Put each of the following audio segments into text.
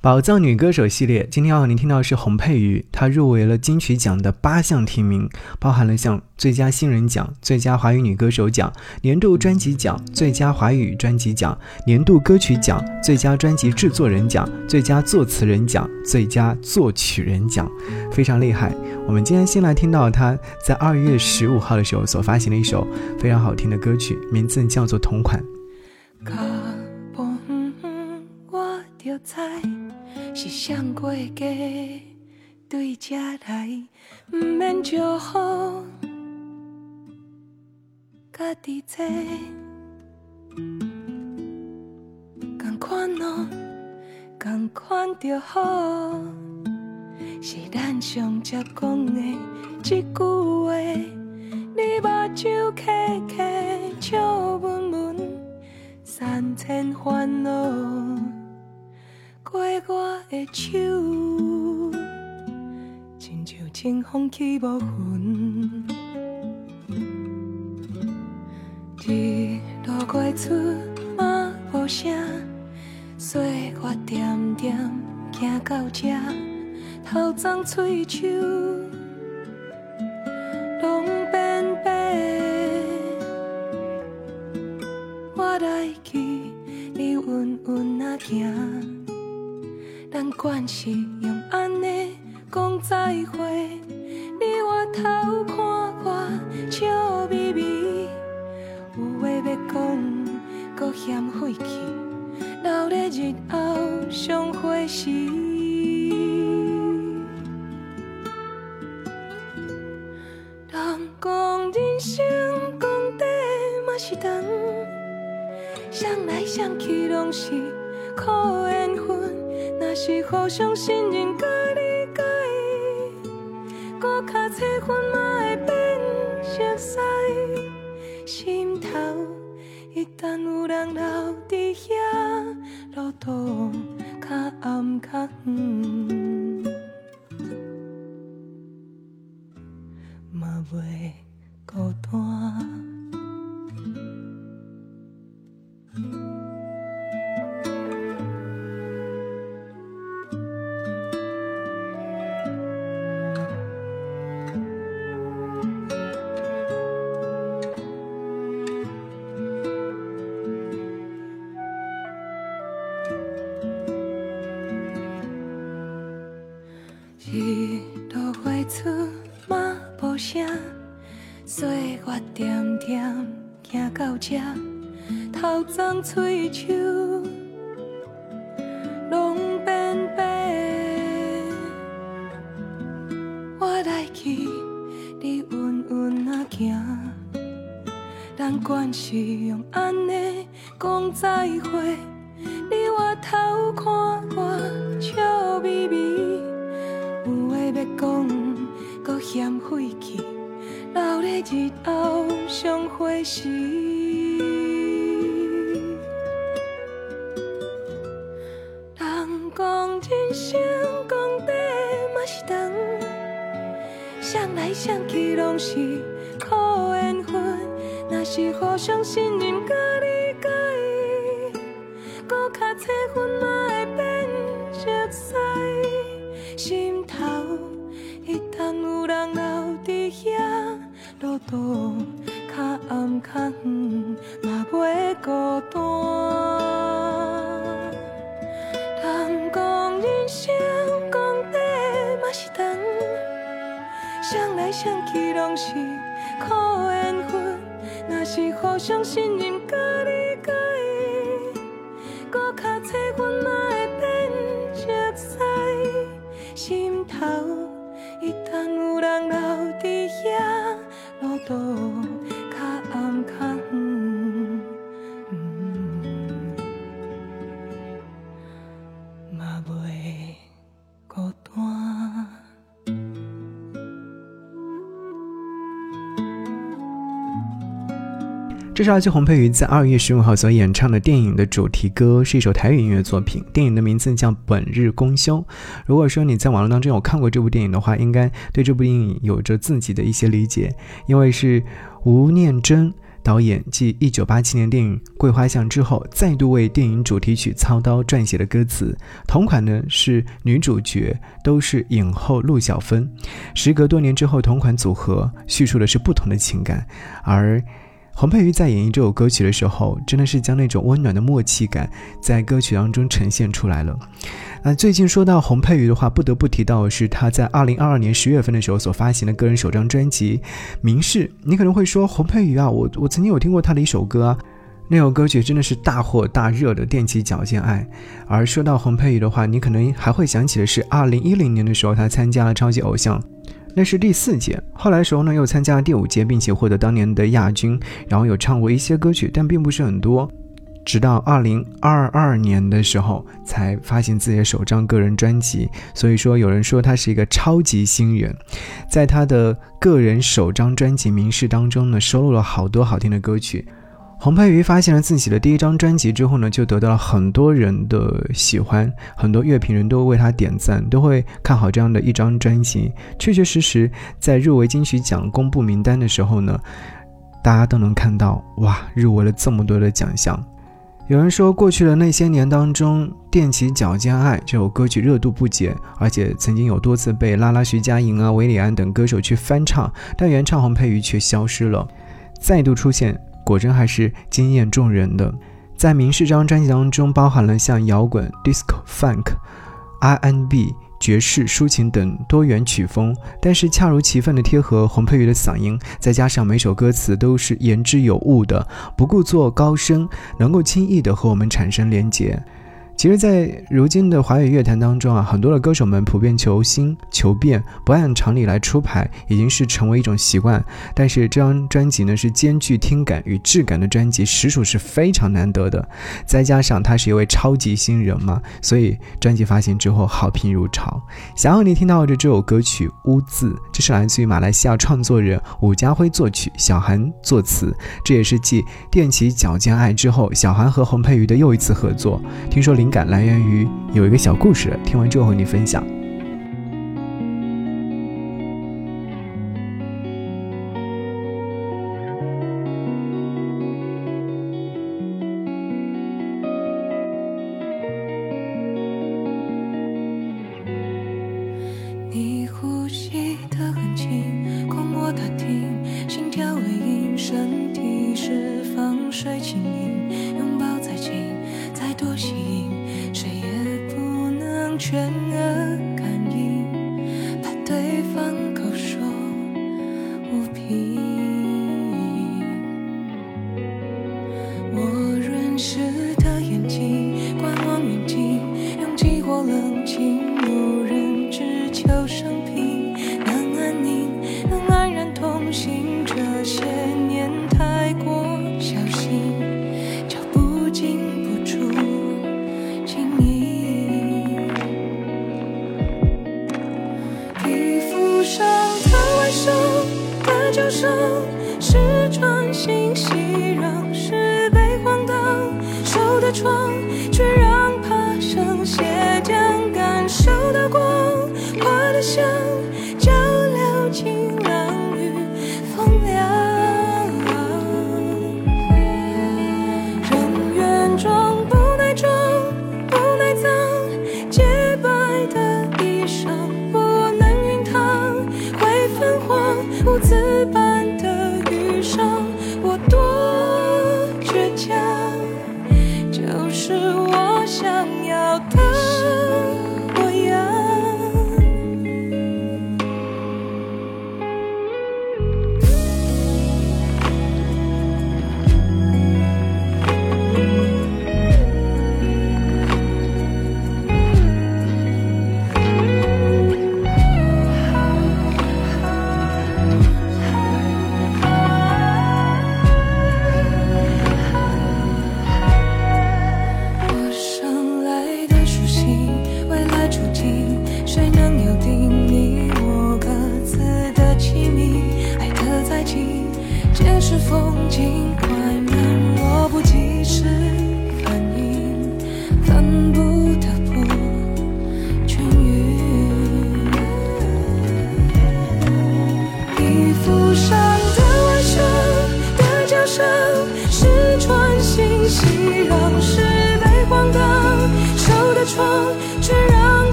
宝藏女歌手系列，今天要和您听到是洪佩瑜，她入围了金曲奖的八项提名，包含了像最佳新人奖、最佳华语女歌手奖、年度专辑奖、最佳华语专辑奖、年度歌曲奖、最佳专辑制作人奖、最佳作词人奖、最佳作曲人奖，非常厉害。我们今天先来听到她在二月十五号的时候所发行的一首非常好听的歌曲，名字叫做《同款》。是上过家对这来，毋免祝福，家己做。同款哦，同款就好，是咱上常讲的一句话。你目睭开开，笑温温，三千烦恼。过我的手，亲像清风起无痕。日落过出嘛无声，岁月点点行到这，头鬃喙手拢变白。我来去，你稳稳啊行。咱惯是用安尼讲再会，你回头看我笑眯眯，有话要讲，搁嫌费气，留咧日后相会时。人讲人生讲短嘛是长，想来想去拢是苦。互相信任甲理解，搁较七分嘛会变熟悉。心头一旦有人留伫遐，路途较暗较远，嘛袂头鬃喙手拢变白。我来去，你稳稳啊行，但惯是用安尼讲再会，你回头看我笑眯眯。要讲，搁嫌费气，留在日后相会时。来想去拢是苦缘分。若是互相信任甲理解，搁较七分嘛会变熟悉，心头。一旦有人留伫遐，路途较暗较远，嘛袂孤单。来想去拢是苦缘分。若是互相信任甲你这是阿七洪佩瑜在二月十五号所演唱的电影的主题歌，是一首台语音乐作品。电影的名字叫《本日公休》。如果说你在网络当中有看过这部电影的话，应该对这部电影有着自己的一些理解，因为是吴念真导演继1987年电影《桂花巷》之后，再度为电影主题曲操刀撰写的歌词。同款呢是女主角都是影后陆小芬。时隔多年之后，同款组合叙述的是不同的情感，而。洪佩瑜在演绎这首歌曲的时候，真的是将那种温暖的默契感在歌曲当中呈现出来了。那最近说到洪佩瑜的话，不得不提到的是他在二零二二年十月份的时候所发行的个人首张专辑《明示》。你可能会说，洪佩瑜啊，我我曾经有听过他的一首歌啊，那首歌曲真的是大火大热的《踮起脚尖爱》。而说到洪佩瑜的话，你可能还会想起的是二零一零年的时候，他参加了超级偶像。那是第四届，后来时候呢又参加了第五届，并且获得当年的亚军，然后有唱过一些歌曲，但并不是很多。直到二零二二年的时候才发行自己的首张个人专辑，所以说有人说他是一个超级新人，在他的个人首张专辑《名士》当中呢，收录了好多好听的歌曲。洪佩瑜发现了自己的第一张专辑之后呢，就得到了很多人的喜欢，很多乐评人都为他点赞，都会看好这样的一张专辑。确确实实，在入围金曲奖公布名单的时候呢，大家都能看到，哇，入围了这么多的奖项。有人说，过去的那些年当中，《踮起脚尖爱》这首歌曲热度不减，而且曾经有多次被拉拉、徐佳莹啊、韦礼安等歌手去翻唱，但原唱洪佩瑜却消失了，再度出现。果真还是惊艳众人的，在《明示》这张专辑当中，包含了像摇滚、disco、funk、R&B、爵士、抒情等多元曲风，但是恰如其分的贴合洪佩瑜的嗓音，再加上每首歌词都是言之有物的，不故作高深，能够轻易的和我们产生连结。其实，在如今的华语乐坛当中啊，很多的歌手们普遍求新求变，不按常理来出牌，已经是成为一种习惯。但是这张专辑呢，是兼具听感与质感的专辑，实属是非常难得的。再加上他是一位超级新人嘛，所以专辑发行之后好评如潮。想要你听到的这首歌曲《污渍》，这是来自于马来西亚创作人伍家辉作曲，小韩作词。这也是继《踮起脚尖爱》之后，小韩和洪佩瑜的又一次合作。听说林。灵感来源于有一个小故事，听完之后和你分享。你呼吸的很轻，空我的听，心跳微音，身体释放水轻盈，拥抱再紧，再多吸的窗，却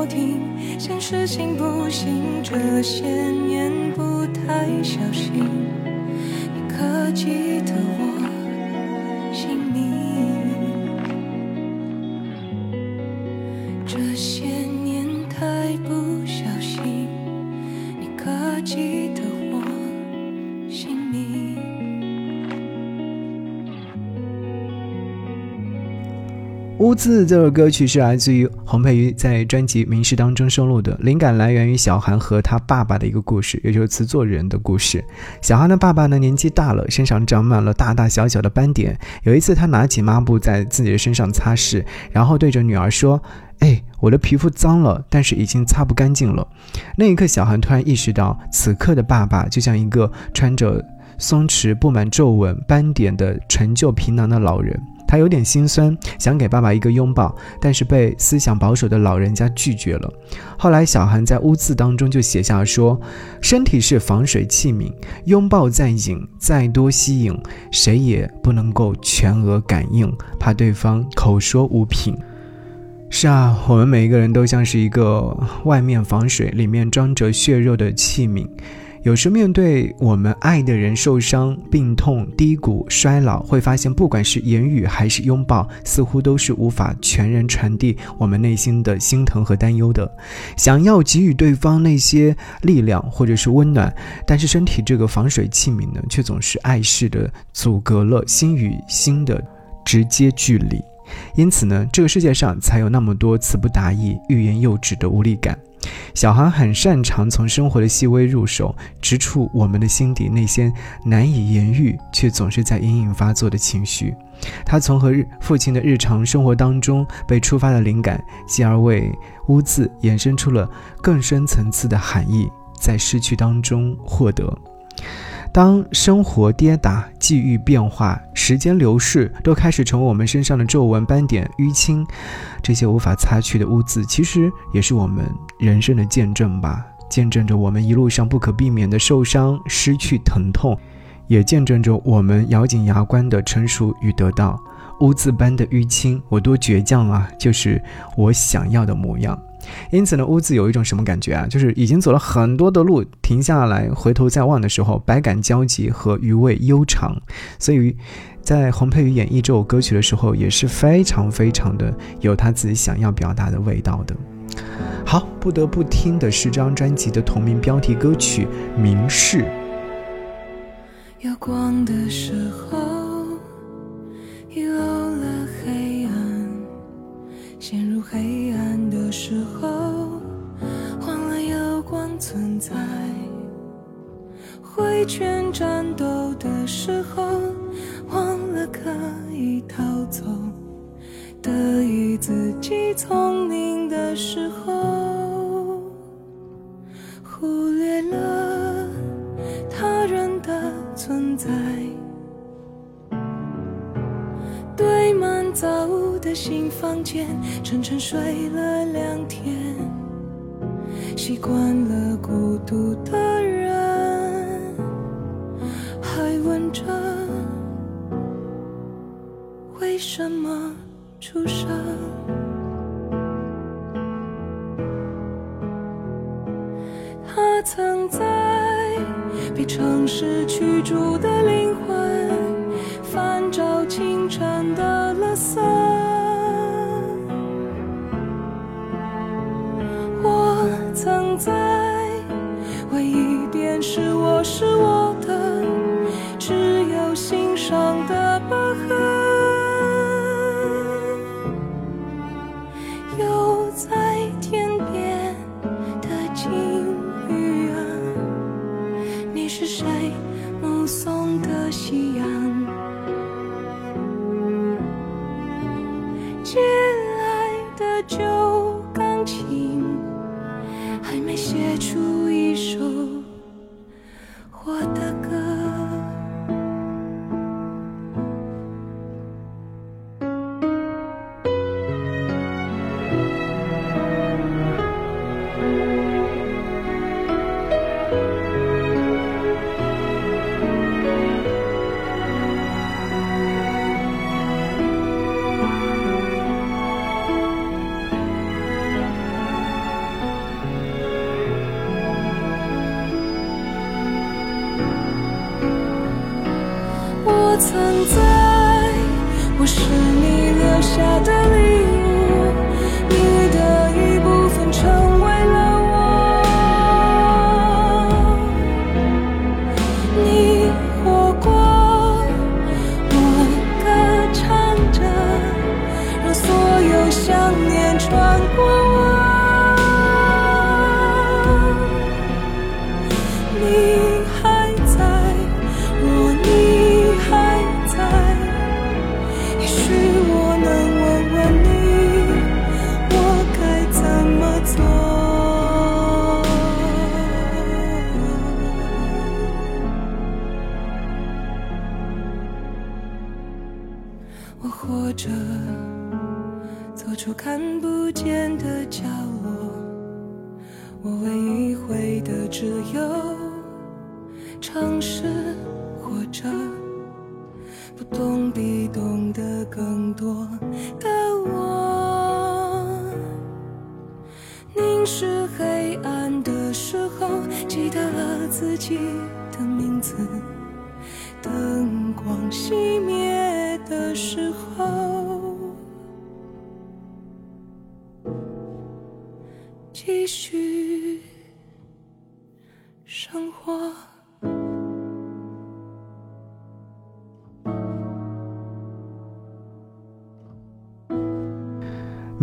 走或停，现实行不行？这些年不太小心，你可记得我字这首歌曲是来自于洪佩瑜在专辑《名师》当中收录的，灵感来源于小韩和他爸爸的一个故事，也就是词作人的故事。小韩的爸爸呢年纪大了，身上长满了大大小小的斑点。有一次，他拿起抹布在自己的身上擦拭，然后对着女儿说：“哎，我的皮肤脏了，但是已经擦不干净了。”那一刻，小韩突然意识到，此刻的爸爸就像一个穿着松弛、布满皱纹、斑点的陈旧皮囊的老人。他有点心酸，想给爸爸一个拥抱，但是被思想保守的老人家拒绝了。后来，小韩在污渍当中就写下说：“身体是防水器皿，拥抱再引，再多吸引，谁也不能够全额感应，怕对方口说无凭。”是啊，我们每一个人都像是一个外面防水、里面装着血肉的器皿。有时面对我们爱的人受伤、病痛、低谷、衰老，会发现不管是言语还是拥抱，似乎都是无法全然传递我们内心的心疼和担忧的。想要给予对方那些力量或者是温暖，但是身体这个防水器皿呢，却总是碍事的阻隔了心与心的直接距离。因此呢，这个世界上才有那么多词不达意、欲言又止的无力感。小韩很擅长从生活的细微入手，直触我们的心底那些难以言喻却总是在隐隐发作的情绪。他从和父亲的日常生活当中被触发的灵感，继而为污渍衍生出了更深层次的含义，在失去当中获得。当生活跌打、际遇变化、时间流逝，都开始成为我们身上的皱纹、斑点、淤青，这些无法擦去的污渍，其实也是我们人生的见证吧。见证着我们一路上不可避免的受伤、失去、疼痛，也见证着我们咬紧牙关的成熟与得到。污渍般的淤青，我多倔强啊！就是我想要的模样。因此呢，屋子有一种什么感觉啊？就是已经走了很多的路，停下来回头再望的时候，百感交集和余味悠长。所以，在洪佩瑜演绎这首歌曲的时候，也是非常非常的有他自己想要表达的味道的。好，不得不听的是这张专辑的同名标题歌曲《明示》。有光的时候，遗漏了黑暗；陷入黑时候，忘了有光存在。挥拳战斗的时候，忘了可以逃走。得意自己聪明的时候，忽略了他人的存在。的新房间，沉沉睡了两天，习惯了孤独的人，还问着为什么出生。他曾在被城市驱逐的灵魂，翻找清晨的垃圾。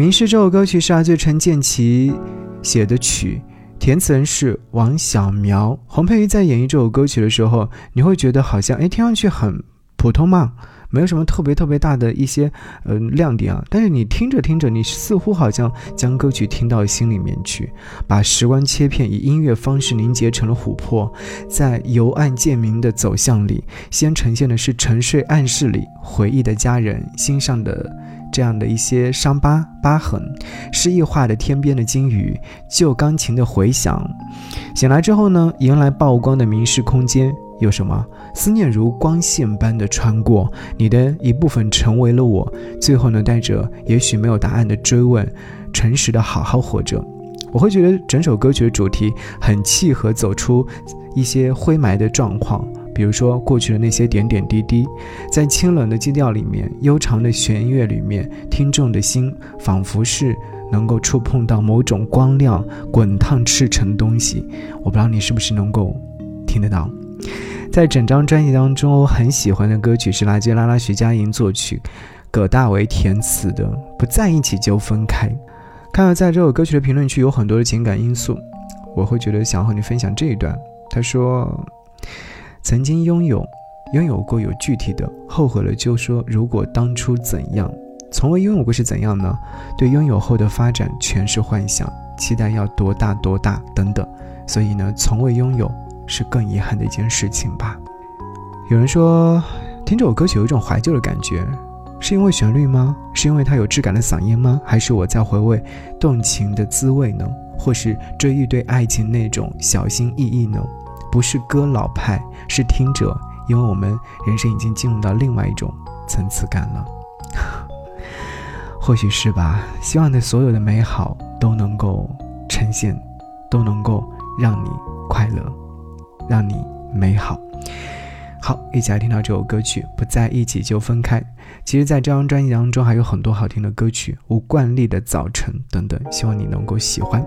迷失》这首歌曲是阿醉陈建奇写的曲，填词人是王小苗。洪佩瑜在演绎这首歌曲的时候，你会觉得好像哎，听上去很普通嘛，没有什么特别特别大的一些呃亮点啊。但是你听着听着，你似乎好像将歌曲听到心里面去，把时光切片，以音乐方式凝结成了琥珀，在由暗渐明的走向里，先呈现的是沉睡暗室里回忆的家人心上的。这样的一些伤疤疤痕，诗意化的天边的金鱼，旧钢琴的回响。醒来之后呢，迎来曝光的迷失空间，有什么思念如光线般的穿过，你的一部分成为了我。最后呢，带着也许没有答案的追问，诚实的好好活着。我会觉得整首歌曲的主题很契合走出一些灰霾的状况。比如说过去的那些点点滴滴，在清冷的基调里面，悠长的弦乐里面，听众的心仿佛是能够触碰到某种光亮、滚烫、赤诚的东西。我不知道你是不是能够听得到。在整张专辑当中，我很喜欢的歌曲是来自拉拉徐佳莹作曲、葛大为填词的《不在一起就分开》。看到在这首歌曲的评论区有很多的情感因素，我会觉得想和你分享这一段。他说。曾经拥有，拥有过有具体的，后悔了就说如果当初怎样，从未拥有过是怎样呢？对拥有后的发展全是幻想，期待要多大多大等等，所以呢，从未拥有是更遗憾的一件事情吧。有人说，听这首歌曲有一种怀旧的感觉，是因为旋律吗？是因为它有质感的嗓音吗？还是我在回味动情的滋味呢？或是追忆对爱情那种小心翼翼呢？不是歌老派，是听者，因为我们人生已经进入到另外一种层次感了。或许是吧。希望的所有的美好都能够呈现，都能够让你快乐，让你美好。好，一起来听到这首歌曲《不在一起就分开》。其实，在这张专辑当中还有很多好听的歌曲，《无惯例的早晨》等等，希望你能够喜欢。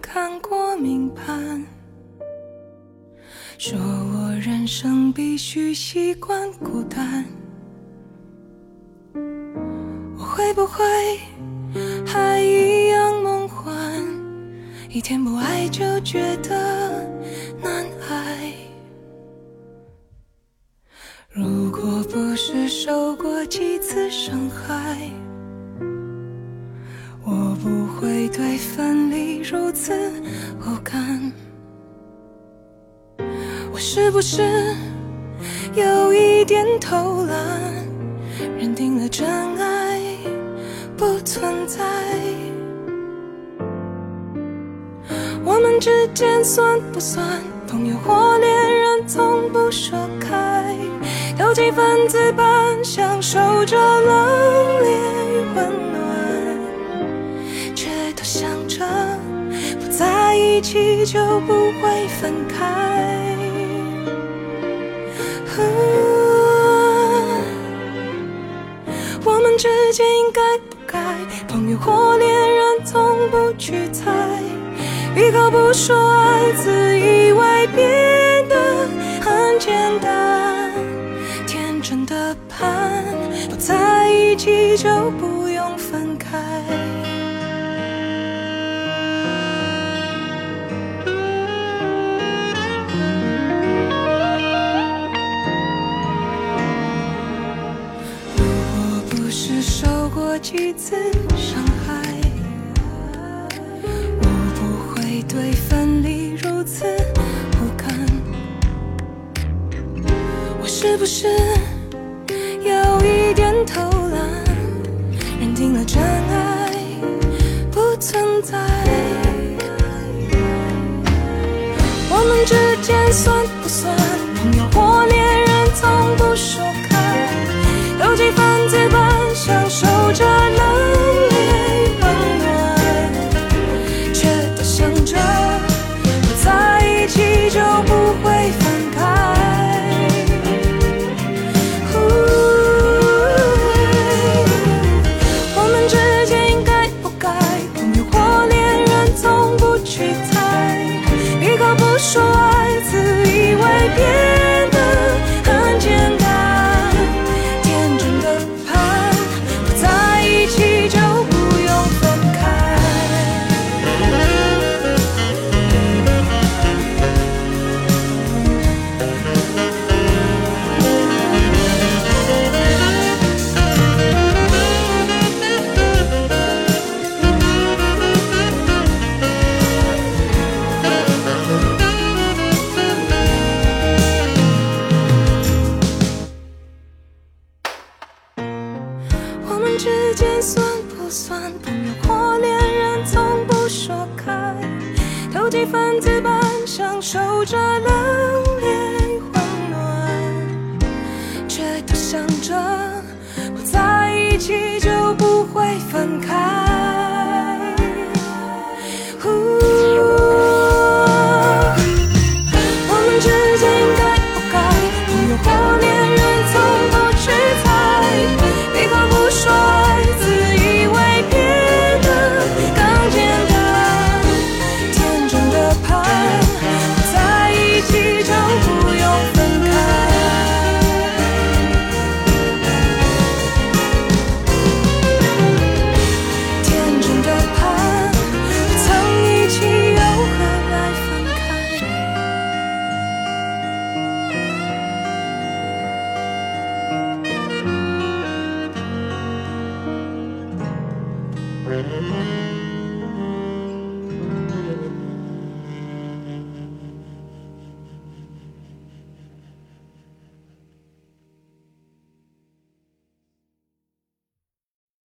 看过明盘，说我人生必须习惯孤单，我会不会还一样梦幻？一天不爱就觉得难挨。如果不是受过几次伤害。我不会对分如此无感，我是不是有一点偷懒，认定了真爱不存在？我们之间算不算朋友或恋人？从不说开，有几分自半，享受着冷冽与温暖。一起就不会分开。我们之间应该不该朋友或恋人从不去猜一口不说爱自以为变得很简单。天真的盼不在一起就不用分开。一次伤害，我不会对分离如此不堪。我是不是有一点偷懒？认定了真爱不存在，我们之间算？